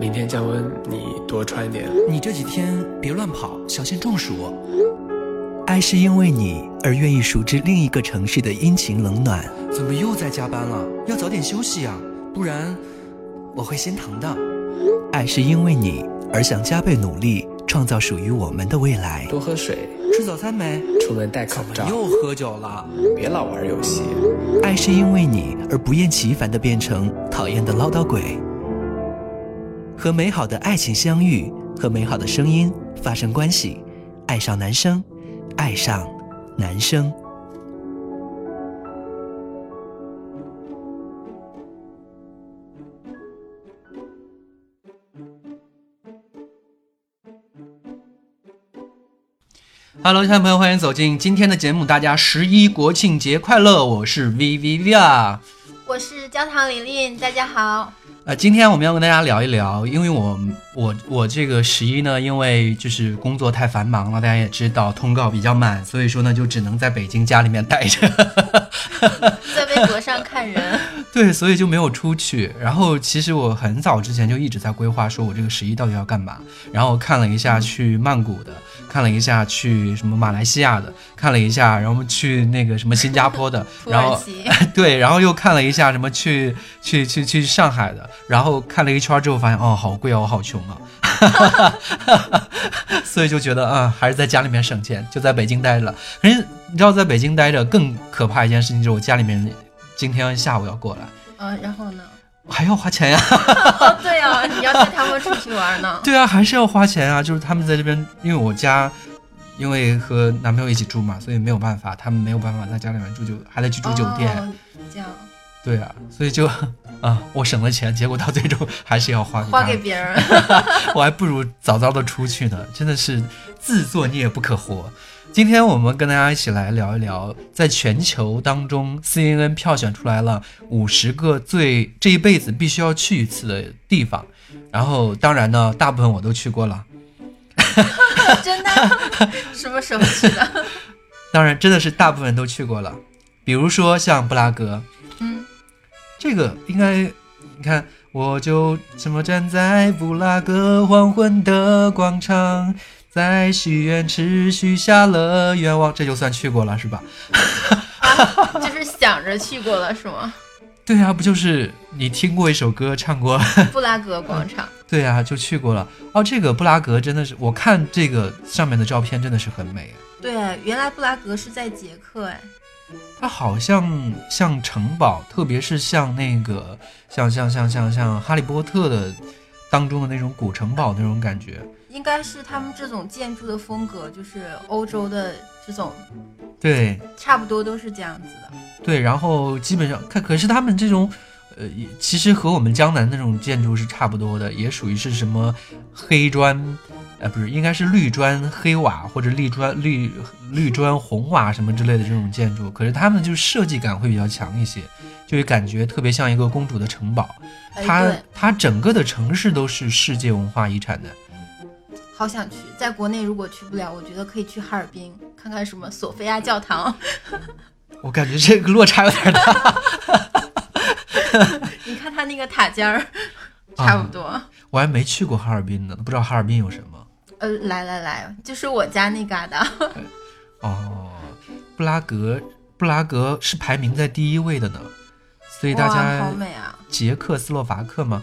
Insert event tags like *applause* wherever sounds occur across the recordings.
明天降温，你多穿点。你这几天别乱跑，小心中暑。爱是因为你而愿意熟知另一个城市的阴晴冷暖。怎么又在加班了？要早点休息啊，不然我会心疼的。爱是因为你而想加倍努力，创造属于我们的未来。多喝水，吃早餐没？出门戴口罩。又喝酒了，别老玩游戏。爱是因为你而不厌其烦的变成讨厌的唠叨鬼。和美好的爱情相遇，和美好的声音发生关系，爱上男生，爱上男生。Hello，亲爱的朋友，欢迎走进今天的节目。大家十一国庆节快乐！我是 V V V 啊，我是焦糖玲玲，大家好。呃，今天我们要跟大家聊一聊，因为我我我这个十一呢，因为就是工作太繁忙了，大家也知道，通告比较满，所以说呢，就只能在北京家里面待着，*laughs* 在微博上看人。对，所以就没有出去。然后其实我很早之前就一直在规划，说我这个十一到底要干嘛。然后看了一下去曼谷的，看了一下去什么马来西亚的，看了一下，然后去那个什么新加坡的，然后 *laughs* 对，然后又看了一下什么去去去去上海的。然后看了一圈之后，发现哦，好贵哦，我好穷啊，*laughs* 所以就觉得啊，还是在家里面省钱，就在北京待着了。可是你知道，在北京待着更可怕一件事情就是，我家里面今天下午要过来，嗯，然后呢？还要花钱呀？*laughs* 对啊，你要带他们出去玩呢。*laughs* 对啊，还是要花钱啊。就是他们在这边，因为我家因为和男朋友一起住嘛，所以没有办法，他们没有办法在家里面住，就还得去住酒店。这样。对啊，所以就 *laughs* 啊，我省了钱，结果到最终还是要花花给别人，我还不如早早的出去呢，真的是自作孽不可活。今天我们跟大家一起来聊一聊，在全球当中，CNN 票选出来了五十个最这一辈子必须要去一次的地方，然后当然呢，大部分我都去过了，*laughs* 真的？*laughs* 什么时候去的？*laughs* 当然，真的是大部分都去过了，比如说像布拉格。嗯这个应该，你看，我就这么站在布拉格黄昏的广场，在许愿池许下了愿望，这就算去过了，是吧？*laughs* 就是想着去过了，是吗？*laughs* 对啊，不就是你听过一首歌，唱过 *laughs* 布拉格广场？对啊，就去过了。哦，这个布拉格真的是，我看这个上面的照片真的是很美。对，原来布拉格是在捷克，哎。它好像像城堡，特别是像那个像像像像像哈利波特的当中的那种古城堡那种感觉，应该是他们这种建筑的风格，就是欧洲的这种，对，差不多都是这样子的。对，然后基本上看，可是他们这种，呃，其实和我们江南那种建筑是差不多的，也属于是什么黑砖。呃，不是，应该是绿砖黑瓦或者绿砖绿绿砖红瓦什么之类的这种建筑，可是他们就是设计感会比较强一些，就会感觉特别像一个公主的城堡。它它整个的城市都是世界文化遗产的。好想去，在国内如果去不了，我觉得可以去哈尔滨看看什么索菲亚教堂。*laughs* 我感觉这个落差有点大。*laughs* 你看它那个塔尖儿，差不多。我还没去过哈尔滨呢，不知道哈尔滨有什么。呃，来来来，就是我家那嘎达。哦，布拉格，布拉格是排名在第一位的呢，所以大家好美啊！捷克斯洛伐克吗？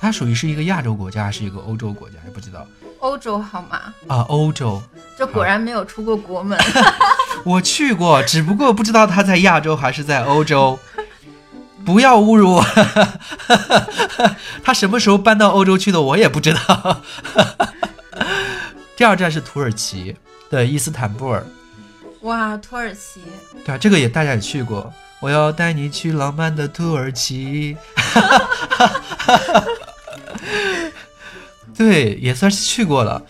它属于是一个亚洲国家还是一个欧洲国家？还不知道。欧洲好吗？啊，欧洲。这果然没有出过国门。*laughs* 我去过，只不过不知道他在亚洲还是在欧洲。不要侮辱我，*laughs* 他什么时候搬到欧洲去的？我也不知道。*laughs* 第二站是土耳其的伊斯坦布尔。哇，土耳其！对啊，这个也大家也去过。我要带你去浪漫的土耳其。对，也算是去过了。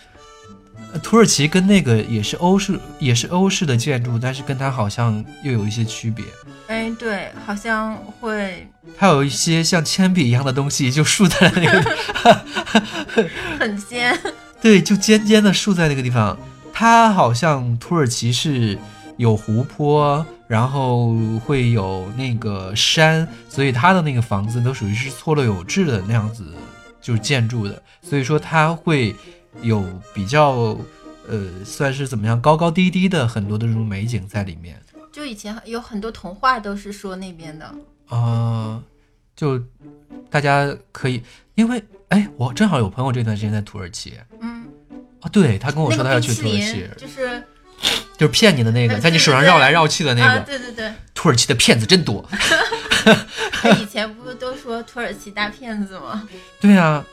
土耳其跟那个也是欧式，也是欧式的建筑，但是跟它好像又有一些区别。哎，对，好像会。它有一些像铅笔一样的东西，就竖在那个，*laughs* 很尖。对，就尖尖的竖在那个地方。它好像土耳其是有湖泊，然后会有那个山，所以它的那个房子都属于是错落有致的那样子，就是建筑的，所以说它会有比较呃，算是怎么样高高低低的很多的这种美景在里面。就以前有很多童话都是说那边的，呃、就大家可以，因为哎，我正好有朋友这段时间在土耳其嗯，啊，对他跟我说他要去土耳其，就是就是骗你的那个，呃在你手上绕来绕去的那啊，个。对对对，土耳其的骗子真多。*laughs* *laughs* 他以前不都说土耳其大骗子吗？对啊，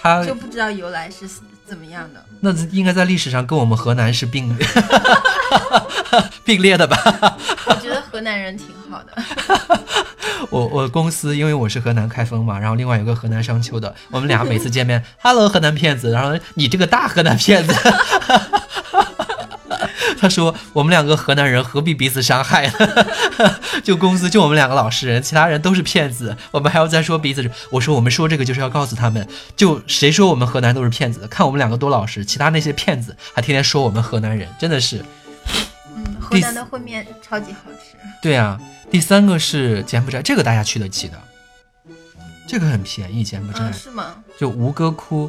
他就不知道由来是怎么样的。那应该在历史上跟我们河南是并 *laughs* 并列的吧？我觉得河南人挺好的，*laughs* 我我公司因为我是河南开封嘛，然后另外有个河南商丘的，我们俩每次见面，Hello 河南骗子，然后你这个大河南骗子。他说：“我们两个河南人何必彼此伤害呢？*laughs* 就公司就我们两个老实人，其他人都是骗子。我们还要再说彼此。我说我们说这个就是要告诉他们，就谁说我们河南都是骗子，看我们两个多老实，其他那些骗子还天天说我们河南人，真的是。嗯，河南的烩面超级好吃。对啊，第三个是柬埔寨，这个大家去得起的，这个很便宜。柬埔寨、嗯，是吗？就吴哥窟，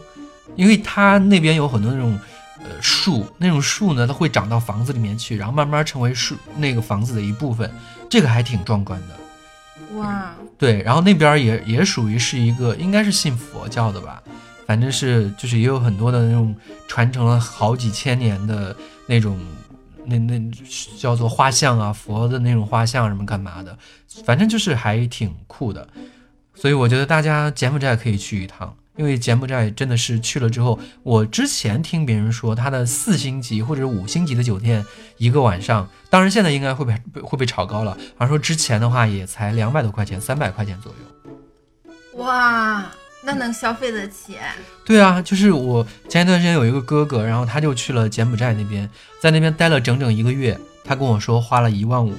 因为它那边有很多那种呃树，那种树呢，它会长到房子里面去，然后慢慢成为树那个房子的一部分，这个还挺壮观的。哇，对，然后那边也也属于是一个，应该是信佛教的吧，反正是就是也有很多的那种传承了好几千年的那种，那那叫做画像啊，佛的那种画像什么干嘛的，反正就是还挺酷的，所以我觉得大家柬埔寨可以去一趟。因为柬埔寨真的是去了之后，我之前听别人说，它的四星级或者五星级的酒店一个晚上，当然现在应该会被会被炒高了。好像说之前的话也才两百多块钱，三百块钱左右。哇，那能消费得起？对啊，就是我前一段时间有一个哥哥，然后他就去了柬埔寨那边，在那边待了整整一个月，他跟我说花了一万五。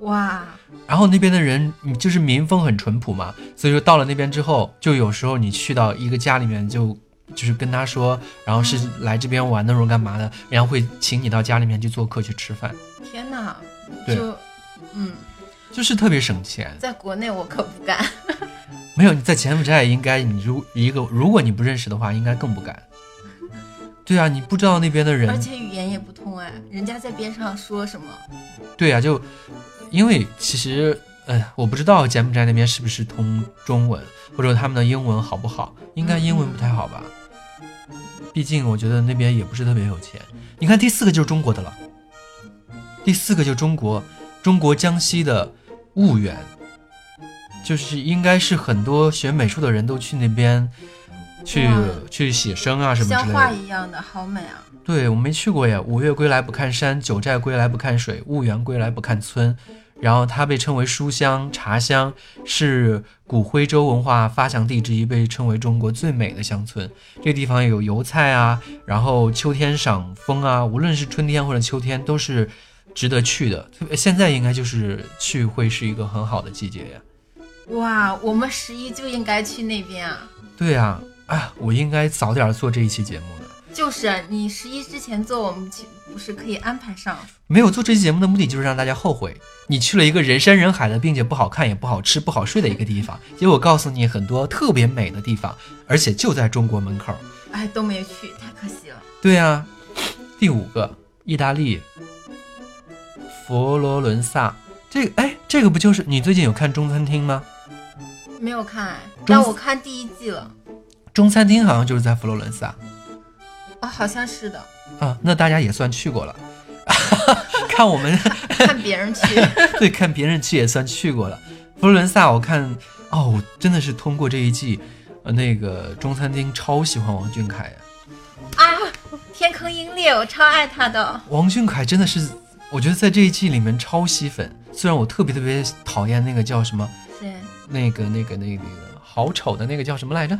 哇，然后那边的人，你就是民风很淳朴嘛，所以说到了那边之后，就有时候你去到一个家里面就。就是跟他说，然后是来这边玩的时候干嘛的，然后会请你到家里面去做客去吃饭，天哪！对就，嗯，就是特别省钱。在国内我可不敢。*laughs* 没有你在柬埔寨应该，你如一个如果你不认识的话，应该更不敢。对啊，你不知道那边的人而，且语言也不通哎，人家在边上说什么？对啊，就因为其实，呃，我不知道柬埔寨那边是不是通中文，或者他们的英文好不好？应该英文不太好吧？毕竟我觉得那边也不是特别有钱。你看第四个就是中国的了，第四个就是中国，中国江西的婺源，就是应该是很多学美术的人都去那边去去写生啊什么之像类的。画一样的，好美啊！对我没去过呀，五岳归来不看山，九寨归来不看水，婺源归来不看村。然后它被称为书香、茶乡，是古徽州文化发祥地之一，被称为中国最美的乡村。这个地方有油菜啊，然后秋天赏枫啊，无论是春天或者秋天都是值得去的。特别现在应该就是去会是一个很好的季节呀。哇，我们十一就应该去那边啊！对呀、啊，我应该早点做这一期节目的。就是你十一之前做，我们去不是可以安排上？没有做这期节目的目的就是让大家后悔，你去了一个人山人海的，并且不好看也不好吃不好睡的一个地方，结果告诉你很多特别美的地方，而且就在中国门口。哎，都没去，太可惜了。对啊、第五个，意大利，佛罗伦萨。这个哎，这个不就是你最近有看中餐厅吗？没有看哎，但我看第一季了。中餐厅好像就是在佛罗伦萨哦，好像是的，啊，那大家也算去过了。*laughs* 看我们看别人去。*laughs* 对，看别人去也算去过了。佛罗伦萨，我看哦，我真的是通过这一季，呃，那个中餐厅超喜欢王俊凯呀。啊，天坑鹰猎，我超爱他的。王俊凯真的是，我觉得在这一季里面超吸粉。虽然我特别特别讨厌那个叫什么，对，那个那个那个那个好丑的那个叫什么来着？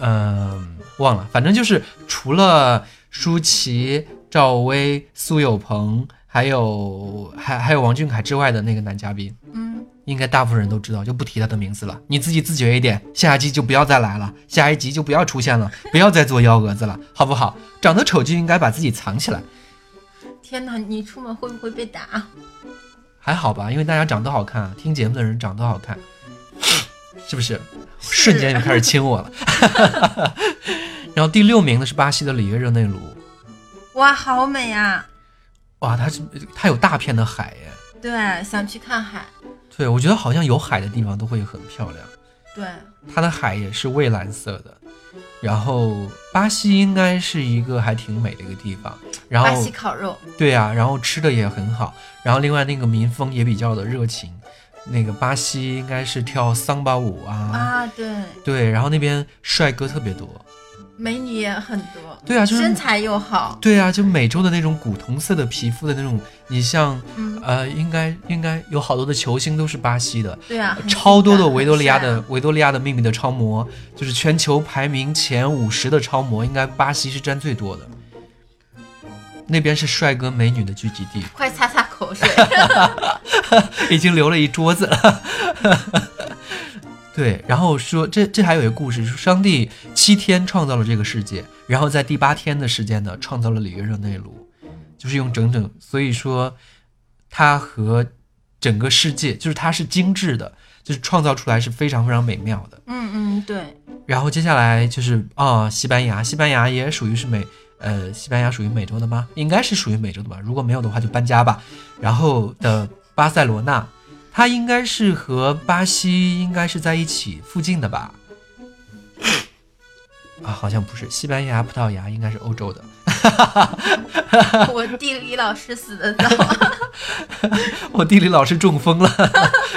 嗯，忘了，反正就是除了舒淇、赵薇、苏有朋，还有还还有王俊凯之外的那个男嘉宾。嗯，应该大部分人都知道，就不提他的名字了。你自己自觉一点，下一季就不要再来了，下一集就不要出现了，不要再做幺蛾子了，好不好？长得丑就应该把自己藏起来，天哪，你出门会不会被打？还好吧？因为大家长得好看啊，听节目的人长得好看，是不是？瞬间就开始亲我了。*laughs* 然后第六名的是巴西的里约热内卢，哇，好美呀！哇，它是它有大片的海耶。对，想去看海。对，我觉得好像有海的地方都会很漂亮。对，它的海也是蔚蓝色的。然后巴西应该是一个还挺美的一个地方。然后巴西烤肉。对呀、然后吃的也很好。然后另外那个民风也比较的热情。那个巴西应该是跳桑巴舞啊，啊，对，对，然后那边帅哥特别多。美女也很多。对啊，就是身材又好。对啊，就美洲的那种古铜色的皮肤的那种，你像嗯，呃，应该应该有好多的球星都是巴西的，对啊，超多的维多利亚的啊维多利亚的秘密的超模，就是全球排名前五十的超模，应该巴西是占最多的。那边是帅哥美女的聚集地，快擦擦口水。*laughs* 已经流了一桌子了。*laughs* 对，然后说这这还有一个故事，说上帝七天创造了这个世界，然后在第八天的时间呢，创造了里约热内卢，就是用整整，所以说它和整个世界就是它是精致的，就是创造出来是非常非常美妙的。嗯嗯，对，然后接下来就是啊、西班牙，西班牙也属于是美，呃，西班牙属于美洲的吗？应该是属于美洲的吧。如果没有的话，就搬家吧。然后的巴塞罗那，它应该是和巴西应该是在一起附近的吧？啊，好像不是，西班牙、葡萄牙应该是欧洲的。*laughs* 我地理老师死的早。*laughs* 我地理老师中风了，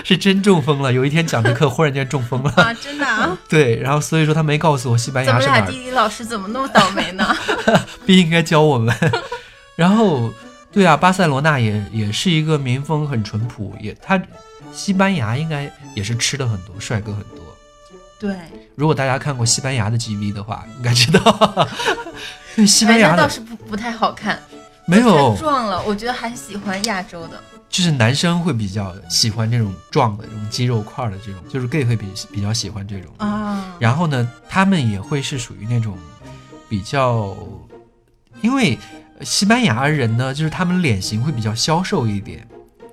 是真中风了。有一天讲着课，忽然间中风了。啊，真的啊？对，然后所以说他没告诉我西班牙是哪儿俩地理老师怎么那么倒霉呢？不应该教我们。然后，对啊，巴塞罗那也也是一个民风很淳朴，也他西班牙应该也是吃的很多，帅哥很多。对，如果大家看过西班牙的 GV 的话，应该知道，*laughs* 对西班牙倒是不不太好看，没有太，壮了。我觉得还喜欢亚洲的。就是男生会比较喜欢这种壮的这种肌肉块儿的这种，就是 gay 会比比较喜欢这种。啊，然后呢，他们也会是属于那种比较，因为西班牙人呢，就是他们脸型会比较消瘦一点，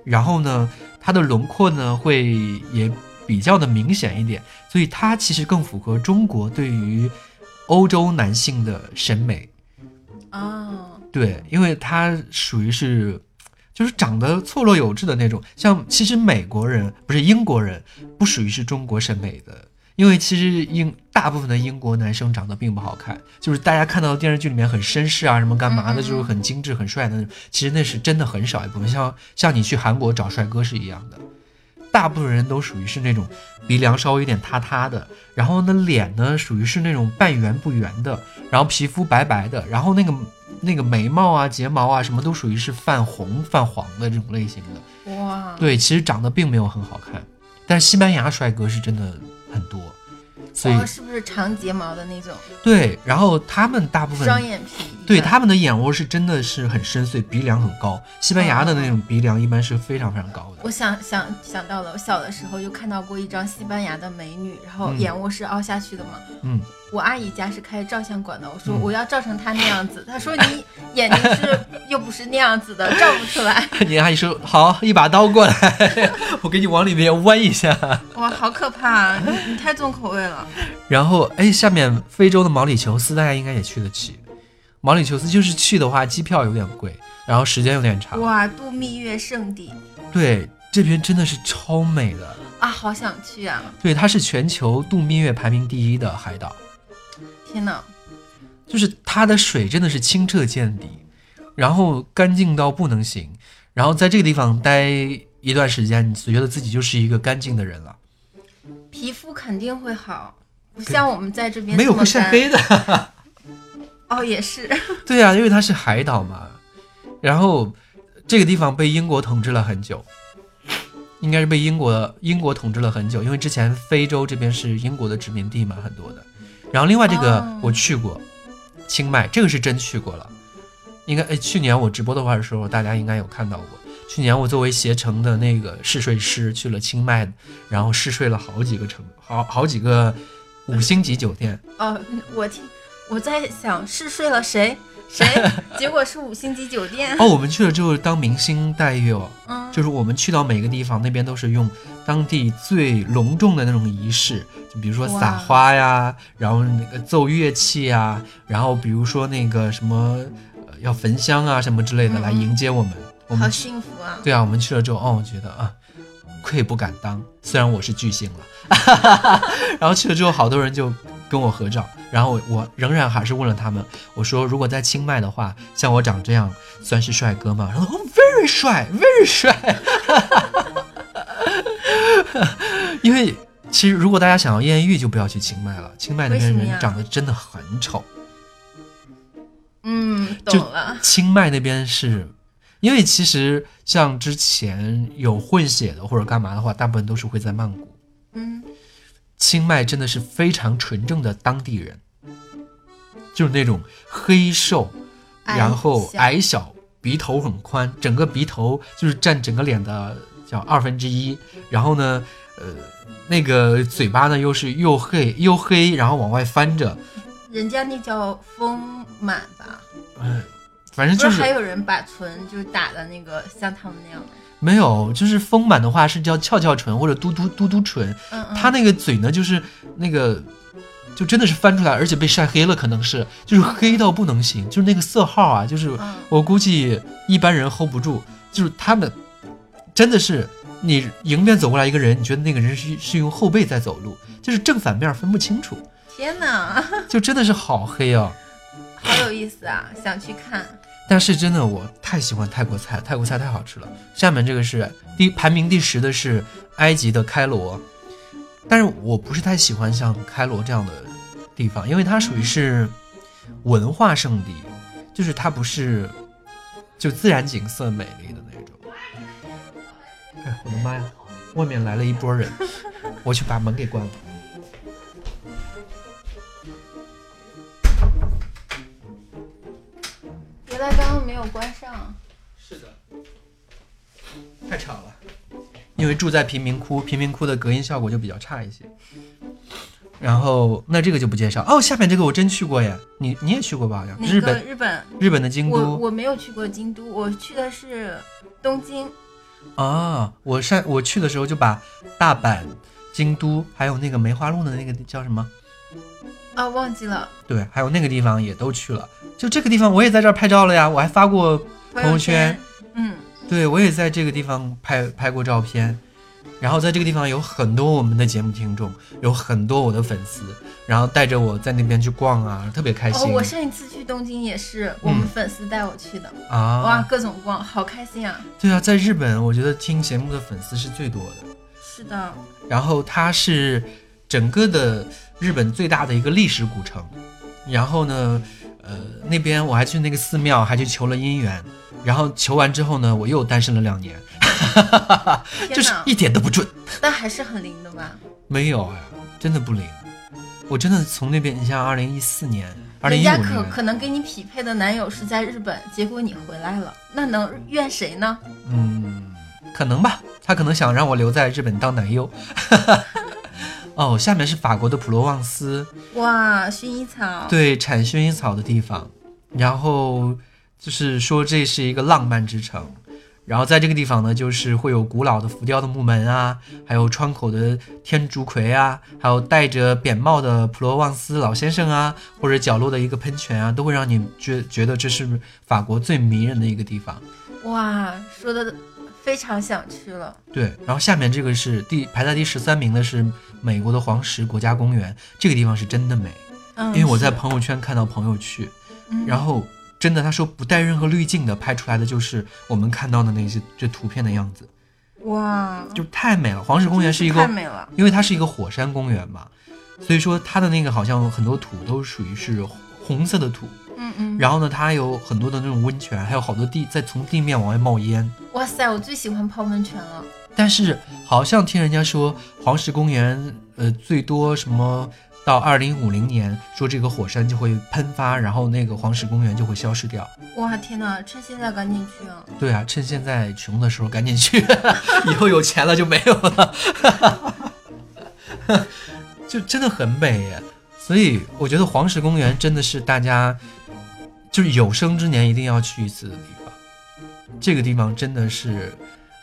然后呢，他的轮廓呢会也比较的明显一点，所以他其实更符合中国对于欧洲男性的审美。啊，对，因为他属于是，就是长得错落有致的那种。像其实美国人不是英国人，不属于是中国审美的，因为其实英大部分的英国男生长得并不好看，就是大家看到的电视剧里面很绅士啊，什么干嘛的，就是很精致、很帅的那种。其实那是真的很少一部分，像像你去韩国找帅哥是一样的。大部分人都属于是那种鼻梁稍微有点塌塌的，然后呢脸呢属于是那种半圆不圆的，然后皮肤白白的，然后那个那个眉毛啊、睫毛啊什么都属于是泛红泛黄的这种类型的。哇，对，其实长得并没有很好看，但是西班牙帅哥是真的很多，所以哦，是不是长睫毛的那种，对，然后他们大部分双眼皮？对他们的眼窝是真的是很深邃，鼻梁很高。西班牙的那种鼻梁一般是非常非常高的。我想想想到了，我小的时候就看到过一张西班牙的美女，然后嗯眼窝是凹下去的嘛。嗯，我阿姨家是开照相馆的，我说嗯我要照成她那样子，她说你眼睛是又不是那样子的，照不出来。*laughs* 你阿姨说好，一把刀过来，*laughs* 我给你往里面弯一下。哇，好可怕、啊！你你太重口味了。然后，哎，下面非洲的毛里求斯大家应该也去得起。毛里求斯就是去的话，机票有点贵，然后时间有点长。哇，度蜜月圣地对，这边真的是超美的。啊，好想去啊！对，它是全球度蜜月排名第一的海岛，天哪，就是它的水真的是清澈见底，然后干净到不能行。然后在这个地方待一段时间，你觉得自己就是一个干净的人了，皮肤肯定会好，不像我们在这边没有会晒黑的。*laughs* 哦，也是。*laughs* 对啊，因为它是海岛嘛，然后这个地方被英国统治了很久，应该是被英国英国统治了很久，因为之前非洲这边是英国的殖民地嘛，很多的。然后另外这个哦我去过，清迈这个是真去过了，应该哎去年我直播的话的时候，大家应该有看到过。去年我作为携程的那个试睡师去了清迈，然后试睡了好几个城，好好几个五星级酒店。哦，我听我在想试睡了谁？谁？*laughs* 结果是五星级酒店。哦，我们去了之后当明星待遇哦，嗯，就是我们去到每个地方，那边都是用当地最隆重的那种仪式，就比如说撒花呀，然后那个奏乐器呀，然后比如说那个什么呃要焚香啊什么之类的嗯来迎接我们。我们好幸福啊！对啊，我们去了之后，哦，我觉得啊，愧不敢当，虽然我是巨星了。*laughs* 然后去了之后，好多人就跟我合照，然后我我仍然还是问了他们，我说如果在清迈的话，像我长这样算是帅哥吗？然后哦，very 帅，very 帅。*laughs* 因为其实如果大家想要艳遇，就不要去清迈了，清迈那边人长得真的很丑。嗯，就懂了。清迈那边是，因为其实像之前有混血的或者干嘛的话，大部分都是会在曼谷。嗯，清迈真的是非常纯正的当地人，就是那种黑瘦，然后矮小，鼻头很宽，整个鼻头就是占整个脸的叫二分之一，然后呢，呃，那个嘴巴呢又是又黑又黑，然后往外翻着，人家那叫丰满吧？嗯、反正就是是还有人把唇就是打的那个像他们那样吗？没有，就是丰满的话是叫翘翘唇或者嘟嘟嘟嘟唇，嗯嗯，他那个嘴呢，就是那个，就真的是翻出来，而且被晒黑了，可能是就是黑到不能行，就是那个色号啊，就是嗯我估计一般人 hold 不住，就是他们真的是你迎面走过来一个人，你觉得那个人是是用后背在走路，就是正反面分不清楚，天哪，*laughs* 就真的是好黑啊。好有意思啊！想去看。但是真的，我太喜欢泰国菜，泰国菜太好吃了。下面这个是第排名第十的是埃及的开罗，但是我不是太喜欢像开罗这样的地方，因为它属于是文化圣地，就是它不是就自然景色美丽的那种。哎，我的妈呀！外面来了一波人，我去把门给关了。原来刚刚没有关上。是的，太吵了。因为住在贫民窟，贫民窟的隔音效果就比较差一些。然后那这个就不介绍哦。下面这个我真去过耶，你你也去过吧？好像日本日本？日本的京我都我没有去过京都，我去的是东京。啊。我上我去的时候就把大阪、京都还有那个梅花鹿的那个叫什么？啊，忘记了对，还有那个地方也都去了。就这个地方我也在这儿拍照了呀，我还发过朋友圈。嗯，对，我也在这个地方拍拍过照片，然后在这个地方有很多我们的节目听众，有很多我的粉丝，然后带着我在那边去逛啊，特别开哦，心。我上一次去东京也是我们粉丝带我去的，哇，啊，各种逛，好开心啊！对啊，在日本，我觉得听节目的粉丝是最多的。是的，然后他是整个的日本最大的一个历史古城。然后呢，呃，那边我还去那个寺庙，还去求了姻缘。然后求完之后呢，我又单身了两年，就是，一点都不准。但还是很灵的吧？没有哎，真的不灵。我真的从那边，你像二零一四年、二零人家可一五年，可能给你匹配的男友是在日本，结果你回来了，那能怨谁呢？嗯，可能吧，他可能想让我留在日本当男优。哦，下面是法国的普罗旺斯，哇，薰衣草，对，产薰衣草的地方。然后就是说这是一个浪漫之城。然后在这个地方呢，就是会有古老的浮雕的木门啊，还有窗口的天竺葵啊，还有戴着扁帽的普罗旺斯老先生啊，或者角落的一个喷泉啊，都会让你觉觉得这是法国最迷人的一个地方。哇，说的非常想去了。对，然后下面这个是第排在第十三名的是美国的黄石国家公园，这个地方是真的美，嗯，因为我在朋友圈看到朋友去，嗯然后真的他说不带任何滤镜的拍出来的就是我们看到的那些这图片的样子，哇，就太美了。黄石公园是一个，太美了。因为它是一个火山公园嘛，所以说它的那个好像很多土都属于是红色的土，嗯嗯，然后呢它有很多的那种温泉，还有好多地在从地面往外冒烟。哇塞，我最喜欢泡温泉了。但是好像听人家说黄石公园，呃，最多什么到二零五零年，说这个火山就会喷发，然后那个黄石公园就会消失掉。哇，天哪，趁现在赶紧去啊！对啊，趁现在穷的时候赶紧去，*laughs* 以后有钱了就没有了。*laughs* 就真的很美耶，所以我觉得黄石公园真的是大家，就是有生之年一定要去一次的地方。这个地方真的是，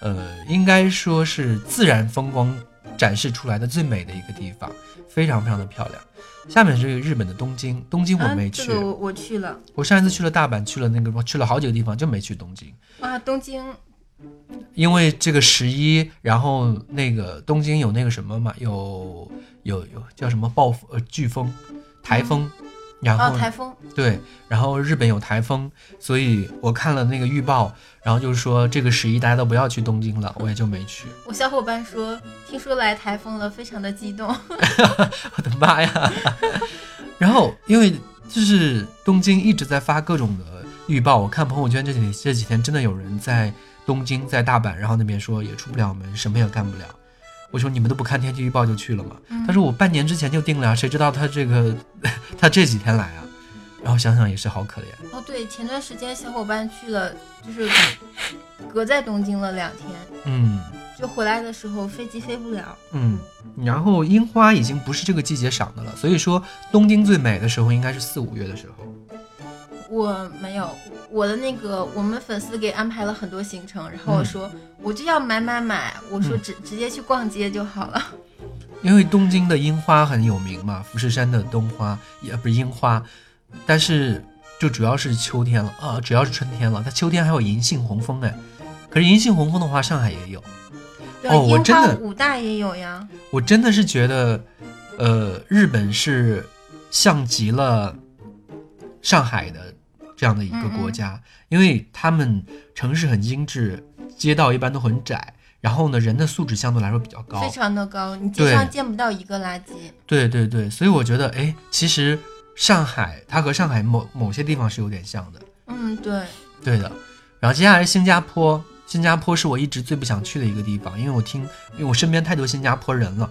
呃，应该说是自然风光展示出来的最美的一个地方，非常非常的漂亮。下面是这个日本的东京，东京我没去，啊、这个我我去了我上一次去了大阪，去了那个去了好几个地方，就没去东京。啊，东京因为这个十一，然后那个东京有那个什么嘛，有有有叫什么暴风呃飓风、台风，然后、哦，台风对，然后日本有台风，所以我看了那个预报，然后就是说这个十一大家都不要去东京了，我也就没去。我小伙伴说，听说来台风了，非常的激动。*laughs* 我的妈呀！*laughs* 然后因为就是东京一直在发各种的预报，我看朋友圈这几这几天真的有人在东京、在大阪，然后那边说也出不了门，什么也干不了。我说你们都不看天气预报就去了吗？他说我半年之前就定了啊，谁知道他这个 *laughs* 他这几天来啊？然后想想也是好可怜。哦，对，前段时间小伙伴去了，就是隔在东京了两天，嗯就回来的时候飞机飞不了。嗯，然后樱花已经不是这个季节赏的了，所以说东京最美的时候应该是四五月的时候。我没有，我的那个我们粉丝给安排了很多行程，然后我说、我就要买买买，我说嗯直、直接去逛街就好了。因为东京的樱花很有名嘛，富士山的冬花也不是樱花，但是就主要是秋天了啊，主要是春天了。它秋天还有银杏红枫哎，可是银杏红枫的话，上海也有。对，哦我樱花真的武大也有呀。我真的是觉得，呃，日本是像极了上海的这样的一个国家，因为他们城市很精致，街道一般都很窄，然后呢，人的素质相对来说比较高非。常的高，你街对上见不到一个垃圾。对对对，所以我觉得，哎，其实上海它和上海某某些地方是有点像的，嗯，对，对的。然后接下来是新加坡，新加坡是我一直最不想去的一个地方，因为我听，因为我身边太多新加坡人了，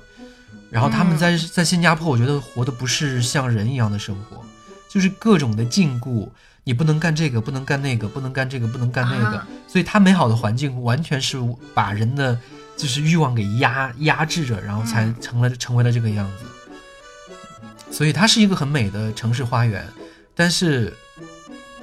然后他们在、在新加坡，我觉得活的不是像人一样的生活，就是各种的禁锢，你不能干这个，不能干那个，不能干这个，不能干那个，啊所以它美好的环境完全是把人的就是欲望给压压制着，然后才嗯成了成为了这个样子。所以它是一个很美的城市花园，但是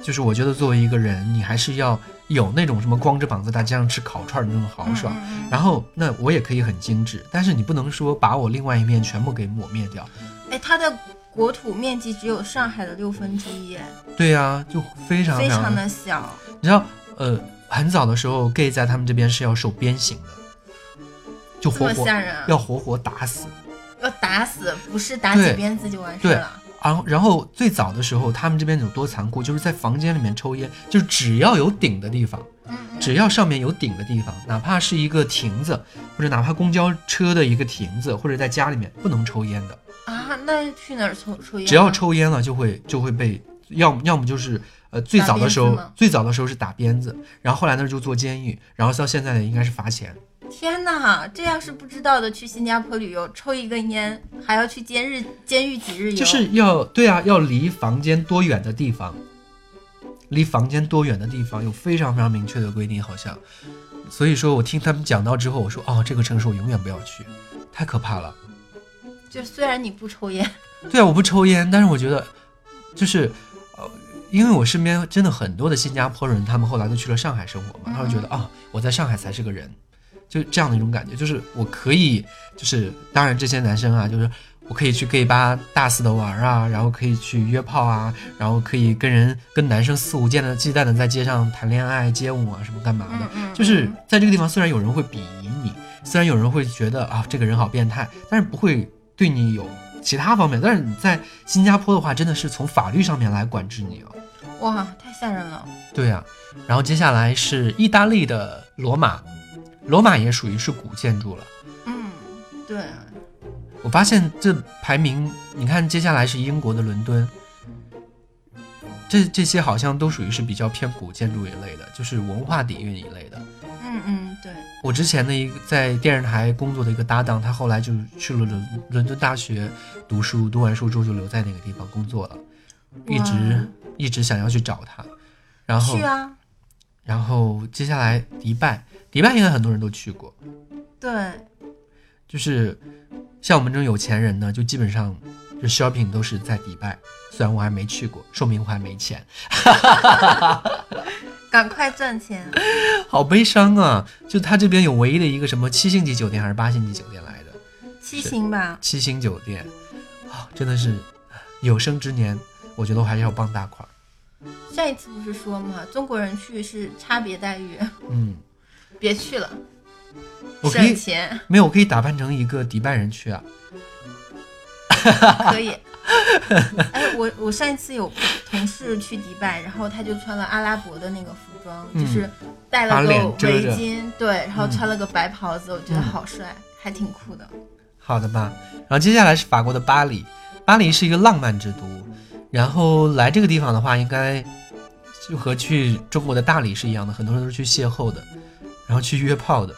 就是我觉得作为一个人，你还是要有那种什么光着膀子大街上吃烤串儿的那种豪爽。然后那我也可以很精致，但是你不能说把我另外一面全部给抹灭掉。哎，它的国土面积只有上海的六分之一，哎对呀、就非常非常常的小。你知道，呃，很早的时候，gay 在他们这边是要受鞭刑的，就活活吓人啊！要活活打死。要打死，不是打几鞭子就完事对了。然后，然后最早的时候，他们这边有多残酷，就是在房间里面抽烟，就是只要有顶的地方，只要上面有顶的地方，哪怕是一个亭子，或者哪怕公交车的一个亭子，或者在家里面不能抽烟的，啊，那去哪儿抽抽烟啊？只要抽烟了就会就会被，要么要么就是呃最早的时候最早的时候是打鞭子，然后后来呢就坐监狱，然后到现在呢应该是罚钱。天哪，这要是不知道的，去新加坡旅游抽一根烟，还要去监狱监狱几日游，就是要对啊，要离房间多远的地方，离房间多远的地方有非常非常明确的规定，好像。所以说我听他们讲到之后，我说哦，这个城市我永远不要去，太可怕了。就虽然你不抽烟，*laughs* 对啊，我不抽烟，但是我觉得就是呃，因为我身边真的很多的新加坡人，他们后来都去了上海生活嘛，他们觉得啊、我在上海才是个人，就这样的一种感觉，就是我可以，就是当然这些男生啊，就是我可以去 gay 吧大肆的玩啊，然后可以去约炮啊，然后可以跟人跟男生肆无忌惮的忌惮的在街上谈恋爱、街舞啊什么干嘛的，就是嗯。在这个地方，虽然有人会鄙夷你，虽然有人会觉得啊这个人好变态，但是不会对你有其他方面。但是你在新加坡的话，真的是从法律上面来管制你哦。哇，太吓人了。对呀、然后接下来是意大利的罗马，罗马也属于是古建筑了。嗯，对，我发现这排名，你看接下来是英国的伦敦，这这些好像都属于是比较偏古建筑一类的，就是文化底蕴一类的。对，我之前的一个在电视台工作的一个搭档，他后来就去了伦伦敦大学读书，读完书之后就留在那个地方工作了，一直一直想要去找他，然后去啊，然后接下来迪拜，迪拜应该很多人都去过，对，就是像我们这种有钱人呢，就基本上就 shopping 都是在迪拜，虽然我还没去过，说明我还没钱，*laughs* 赶快赚钱。*laughs* 好悲伤啊！就他这边有唯一的一个什么七星级酒店还是八星级酒店来着七星吧，七星酒店，啊，真的是有生之年，我觉得我还是要傍大款。上一次不是说吗？中国人去是差别待遇，嗯，别去了，省钱没有，我可以打扮成一个迪拜人去啊。可以。哎，我我上一次有同事去迪拜，然后他就穿了阿拉伯的那个服装，嗯就是戴了个围巾，对，然后嗯穿了个白袍子，我觉得嗯好帅，还挺酷的。好的吧。然后接下来是法国的巴黎，巴黎是一个浪漫之都。然后来这个地方的话，应该就和去中国的大理是一样的，很多人都是去邂逅的，然后去约炮的。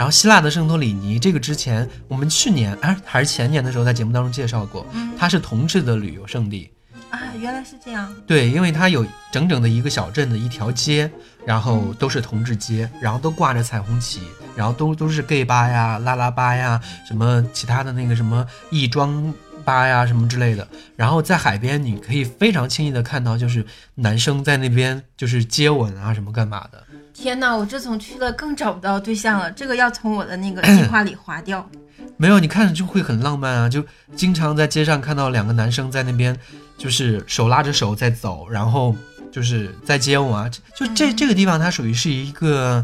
然后希腊的圣托里尼，这个之前我们去年啊还是前年的时候在节目当中介绍过，嗯它是同志的旅游胜地。啊，原来是这样。对，因为它有整整的一个小镇的一条街，然后都是同志街，然后都挂着彩虹旗，然后都都是 gay 吧呀、拉拉吧呀，什么其他的那个什么亦庄吧呀什么之类的。然后在海边，你可以非常轻易的看到，就是男生在那边就是接吻啊什么干嘛的。天呐，我这从去了更找不到对象了，*clears throat* 这个要从我的那个计划里划掉。没有，你看着就会很浪漫啊，就经常在街上看到两个男生在那边，就是手拉着手在走，然后就是在接吻啊。就就这嗯这个地方，它属于是一个，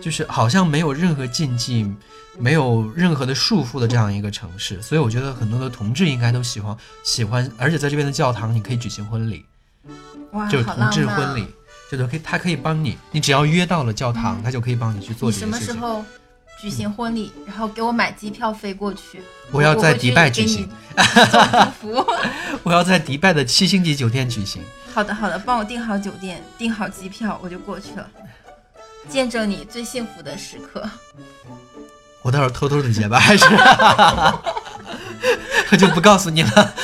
就是好像没有任何禁忌，没有任何的束缚的这样一个城市，所以我觉得很多的同志应该都喜欢喜欢，而且在这边的教堂你可以举行婚礼，哇，就是同志婚礼，就是可以，他可以帮你，你只要约到了教堂，他就可以帮你去做什这件事情。么时候举行婚礼？然后给我买机票飞过去。我要在迪拜举给行你，送祝福。*laughs* 我要在迪拜的七星级酒店举行。好的，好的，帮我订好酒店，订好机票，我就过去了，见证你最幸福的时刻。我到时候偷偷的结吧，还是 *laughs* 我就不告诉你了。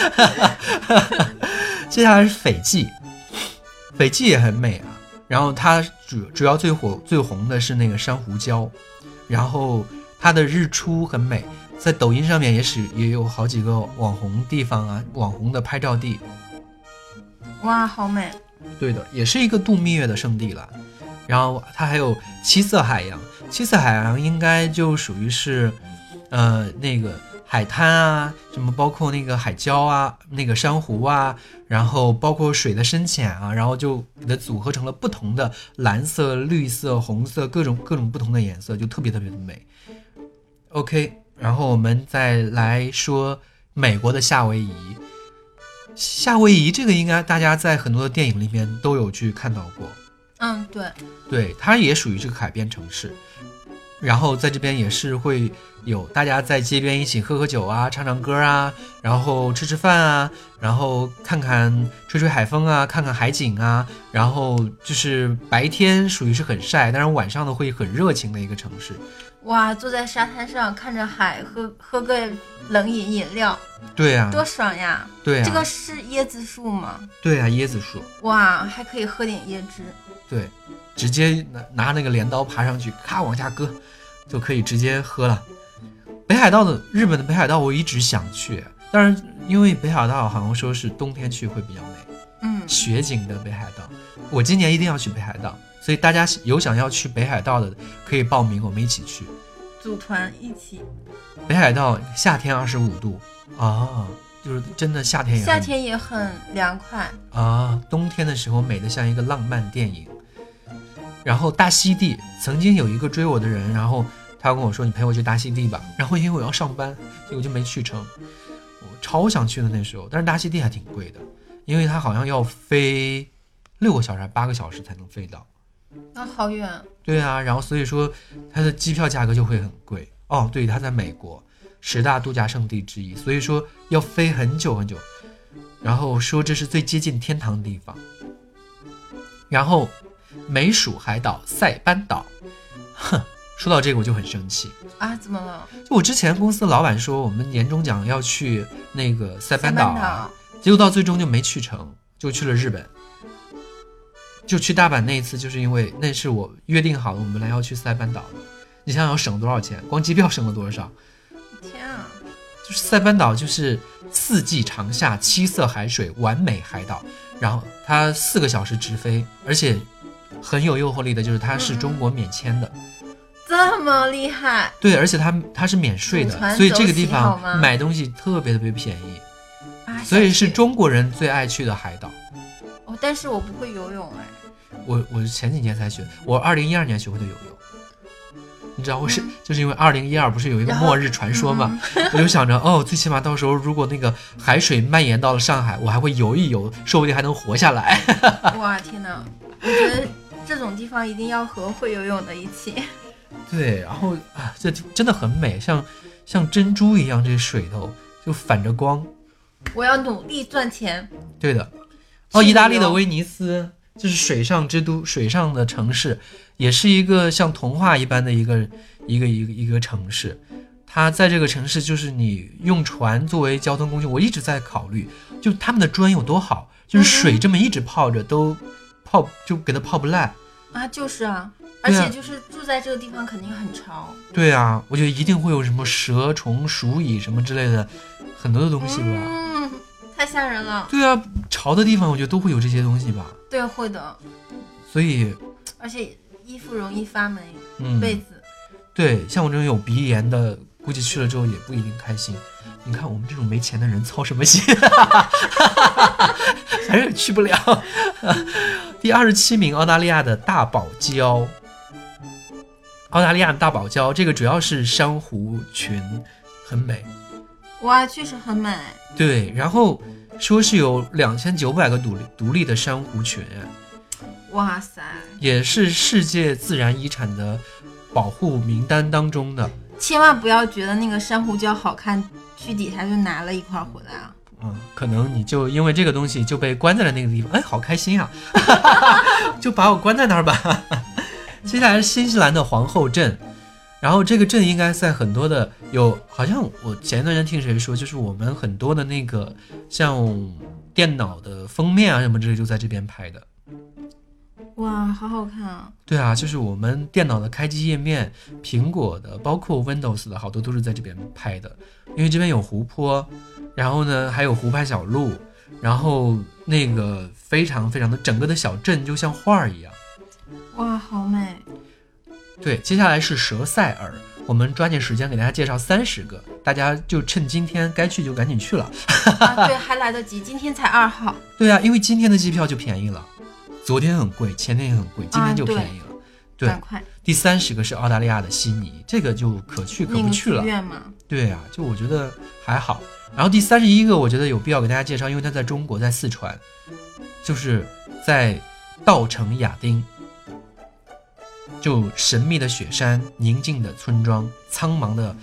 *laughs* 接下来是斐济，斐济也很美啊。然后它主主要最火最红的是那个珊瑚礁，然后它的日出很美，在抖音上面也是也有好几个网红地方啊，网红的拍照地。哇，好美！对的，也是一个度蜜月的圣地了。然后它还有七色海洋，七色海洋应该就属于是，呃，那个海滩啊，什么包括那个海礁啊，那个珊瑚啊，然后包括水的深浅啊，然后就给它组合成了不同的蓝色、绿色、红色各种各种不同的颜色，就特别特别的美。OK，然后我们再来说美国的夏威夷。夏威夷这个应该大家在很多的电影里面都有去看到过，嗯，对，对，它也属于这个海边城市。然后在这边也是会有大家在街边一起喝喝酒啊，唱唱歌啊，然后吃吃饭啊，然后看看吹吹海风啊，看看海景啊，然后就是白天属于是很晒，但是晚上呢会很热情的一个城市。哇，坐在沙滩上看着海，喝喝个冷饮饮料，对啊，多爽呀！对啊，这个是椰子树吗？对啊，椰子树，哇，还可以喝点椰汁。对，直接拿拿那个镰刀爬上去，咔往下割，就可以直接喝了。北海道的日本的北海道我一直想去，但是因为北海道好像说是冬天去会比较美，嗯，雪景的北海道，我今年一定要去北海道，所以大家有想要去北海道的可以报名，我们一起去。组团一起。北海道夏天二十五度啊，就是真的夏天也很夏天也很凉快。啊，冬天的时候美的像一个浪漫电影。然后大溪地曾经有一个追我的人，然后他跟我说：“你陪我去大溪地吧。”然后因为我要上班，结果就没去成。我超想去的那时候，但是大溪地还挺贵的，因为它好像要飞六个小时还八个小时才能飞到。啊，好远。对啊，然后所以说它的机票价格就会很贵。哦，对，它在美国十大度假胜地之一，所以说要飞很久很久。然后说这是最接近天堂的地方。然后美属海岛塞班岛，哼，说到这个我就很生气。啊，怎么了？就我之前公司的老板说我们年终奖要去那个塞班岛结果到最终就没去成，就去了日本。就去大阪那一次，就是因为那是我约定好的，我们来要去塞班岛的。你想想要省多少钱？光机票省了多少？天啊！就是塞班岛就是四季长夏，七色海水，完美海岛。然后它四个小时直飞，而且很有诱惑力的，就是它是中国免签的。这么厉害，对，而且它它是免税的，所以这个地方买东西特别特别便宜，啊！所以是中国人最爱去的海岛。哦，但是我不会游泳哎。我我前几年才学，我二零一二年学会的游泳。你知道我是就是因为二零一二不是有一个末日传说嘛，我就想着哦，最起码到时候如果那个海水蔓延到了上海，我还会游一游，说不定还能活下来。*laughs* 哇天哪！我觉得这种地方一定要和会游泳的一起。对，然后啊，这真的很美，像像珍珠一样，这水头就反着光。我要努力赚钱。对的，哦，意大利的威尼斯就是水上之都，水上的城市，也是一个像童话一般的一个一个一个一个城市。它在这个城市，就是你用船作为交通工具，我一直在考虑，就他们的砖有多好，就是水这么一直泡着都泡就给它泡不烂。啊，就是啊，而且就是住在这个地方肯定很潮。对啊，我觉得一定会有什么蛇虫鼠蚁什么之类的很多的东西吧。嗯，太吓人了。对啊，潮的地方我觉得都会有这些东西吧。对，会的，所以，而且衣服容易发霉，嗯，被子。对，像我这种有鼻炎的，估计去了之后也不一定开心。你看我们这种没钱的人操什么心？反正也去不了。第二十七名，澳大利亚的大堡礁。澳大利亚的大堡礁，这个主要是珊瑚群，很美。哇，确实很美。对，然后说是有两千九百个独立独立的珊瑚群，哇塞，也是世界自然遗产的保护名单当中的。千万不要觉得那个珊瑚礁好看，去底下就拿了一块回来啊！嗯，可能你就因为这个东西就被关在了那个地方，哎，好开心啊！*laughs* 就把我关在那儿吧。*laughs* 接下来是新西兰的皇后镇，然后这个镇应该在很多的有，好像我前一段时间听谁说，就是我们很多的那个像电脑的封面啊什么之类就在这边拍的。哇，好好看啊！对啊，就是我们电脑的开机页面，苹果的，包括 Windows 的好多都是在这边拍的，因为这边有湖泊，然后呢还有湖畔小路，然后那个非常非常的整个的小镇就像画儿一样。哇，好美！对，接下来是蛇塞尔，我们抓紧时间给大家介绍三十个，大家就趁今天该去就赶紧去了。啊，对，*laughs* 还来得及，今天才二号。对啊，因为今天的机票就便宜了，昨天很贵，前天也很贵，今天就便宜了。对，第三十个是澳大利亚的悉尼，这个就可去可不去了。对啊，就我觉得还好。然后第三十一个，我觉得有必要给大家介绍，因为它在中国，在四川，就是在稻城亚丁，就神秘的雪山、宁静的村庄、苍茫的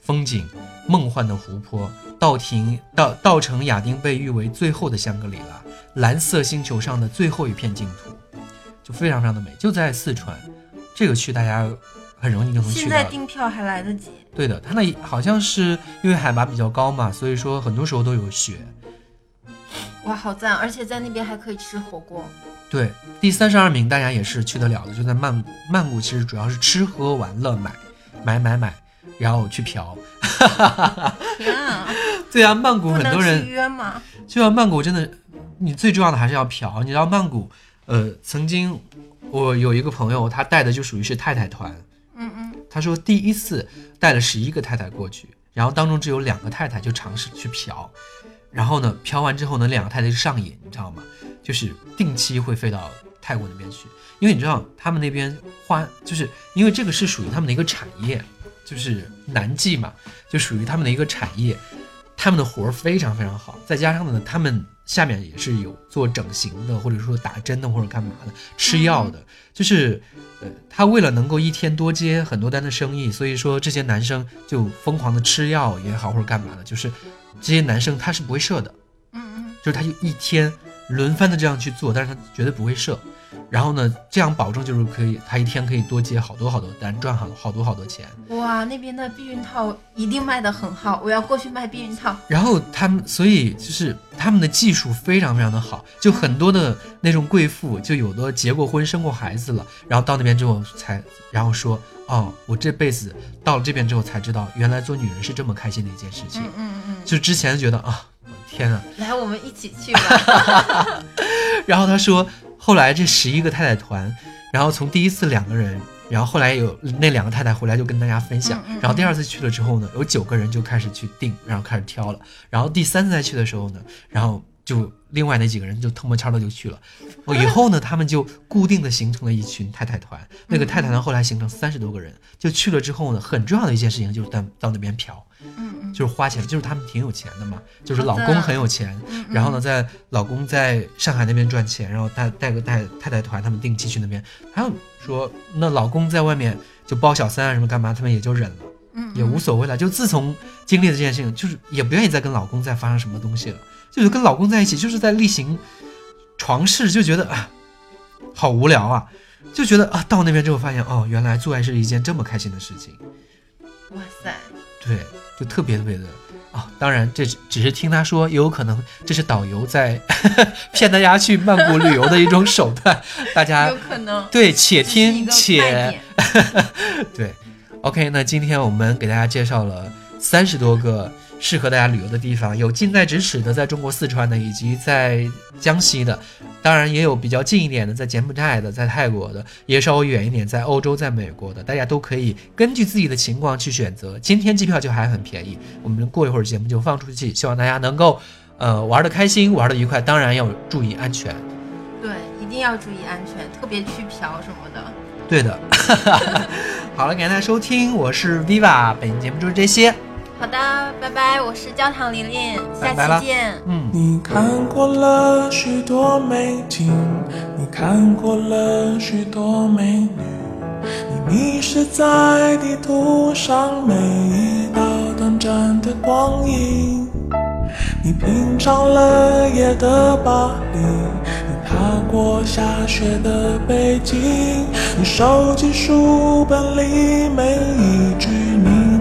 风景、梦幻的湖泊。稻亭稻稻城亚丁被誉为最后的香格里拉，蓝色星球上的最后一片净土，就非常非常的美，就在四川。这个去大家很容易就能去现在。订票还来得及。对的，它那好像是因为海拔比较高嘛，所以说很多时候都有雪。哇，好赞！而且在那边还可以吃火锅。对，第三十二名大家也是去得了的，就在曼谷。曼谷其实主要是吃喝玩乐买，买买买，然后去嫖。天啊，*laughs* 对啊，曼谷很多人去约吗？去到曼谷真的，你最重要的还是要嫖。你知道曼谷，呃，曾经我有一个朋友，他带的就属于是太太团，嗯嗯，他说第一次带了十一个太太过去，然后当中只有两个太太就尝试去嫖，然后呢，嫖完之后呢，两个太太就上瘾，你知道吗？就是定期会飞到泰国那边去，因为你知道他们那边花，就是因为这个是属于他们的一个产业，就是男妓嘛，就属于他们的一个产业，他们的活儿非常非常好，再加上呢，他们下面也是有做整形的，或者说打针的，或者干嘛的，吃药的，就是呃，他为了能够一天多接很多单的生意，所以说这些男生就疯狂的吃药也好，或者干嘛的，就是这些男生他是不会射的，嗯嗯，就是他就一天轮番的这样去做，但是他绝对不会射。然后呢，这样保证就是可以，他一天可以多接好多好多单，赚好好多好多钱。哇，那边的避孕套一定卖得很好，我要过去卖避孕套。然后他们，所以就是他们的技术非常非常的好，就很多的那种贵妇，就有的结过婚、生过孩子了，然后到那边之后才，然后说，哦，我这辈子到了这边之后才知道，原来做女人是这么开心的一件事情。嗯嗯嗯，就之前觉得啊，天啊，来，我们一起去吧。*laughs* *laughs* 然后他说，后来这十一个太太团，然后从第一次两个人，然后后来有那两个太太回来就跟大家分享，然后第二次去了之后呢，有九个人就开始去订，然后开始挑了，然后第三次再去的时候呢，然后就另外那几个人就偷摸悄的就去了，哦，以后呢，他们就固定的形成了一群太太团，那个太太团后来形成三十多个人，就去了之后呢，很重要的一件事情就是到到那边嫖。嗯嗯，就是花钱，就是他们挺有钱的嘛，就是老公很有钱，然后呢，在老公在上海那边赚钱，然后带带个带太太团，他们定期去那边，还有说那老公在外面就包小三啊什么干嘛，他们也就忍了，嗯也无所谓了。就自从经历了这件事情，就是也不愿意再跟老公再发生什么东西了，就是跟老公在一起就是在例行床事，就觉得啊，好无聊啊，就觉得啊，到那边之后发现哦，原来做爱是一件这么开心的事情。哇塞，对，就特别特别的啊！当然，这只只是听他说，也有可能这是导游在 *laughs* 骗大家去曼谷旅游的一种手段，大家有可能对且听且。*laughs* 对。OK，那今天我们给大家介绍了三十多个适合大家旅游的地方，有近在咫尺的，在中国四川的，以及在江西的，当然也有比较近一点的，在柬埔寨的，在泰国的，也稍微远一点，在欧洲、在美国的，大家都可以根据自己的情况去选择。今天机票就还很便宜，我们过一会儿节目就放出去，希望大家能够呃玩的开心，玩的愉快，当然要注意安全。对，一定要注意安全，特别去嫖什么的。对的，好了，感谢大家收听，我是 Viva，本期节目就是这些，好的，拜拜，我是焦糖琳琳，下期见。嗯。你看过了许多美景，你看过了许多美女，你迷失在地图上每一道短暂的光影。你品尝了夜的巴黎，你踏过下雪的北京，你收集书本里每一句你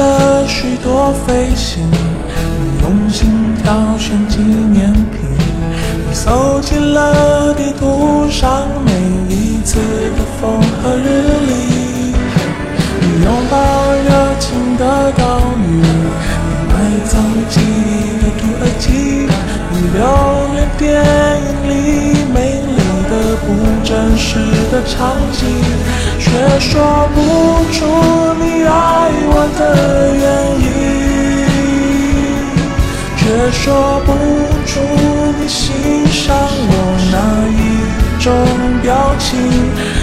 了许多飞行，你用心挑选纪念品，你搜集了地图上每一次的风和日丽，你拥抱热情的岛屿，你埋葬记忆的土耳其，你留恋时的场景，却说不出你爱我的原因，却说不出你欣赏我哪一种表情，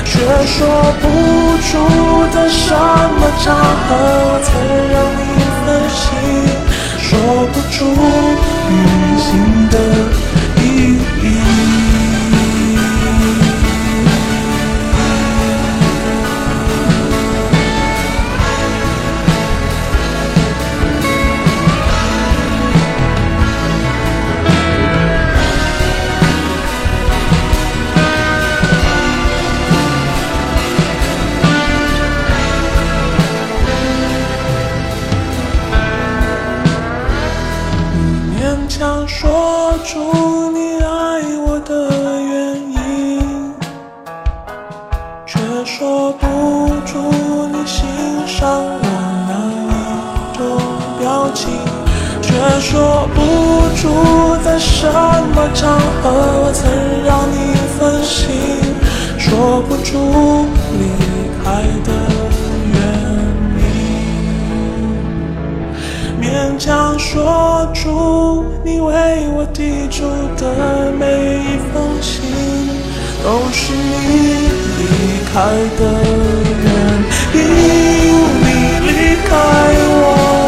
却说不出在什么场合曾让你分心，说不出旅行的情却说不出在什么场合我曾让你分心说不出离开的原因。勉强说出你为我寄出的每一封信都是你离开的原因你离开我。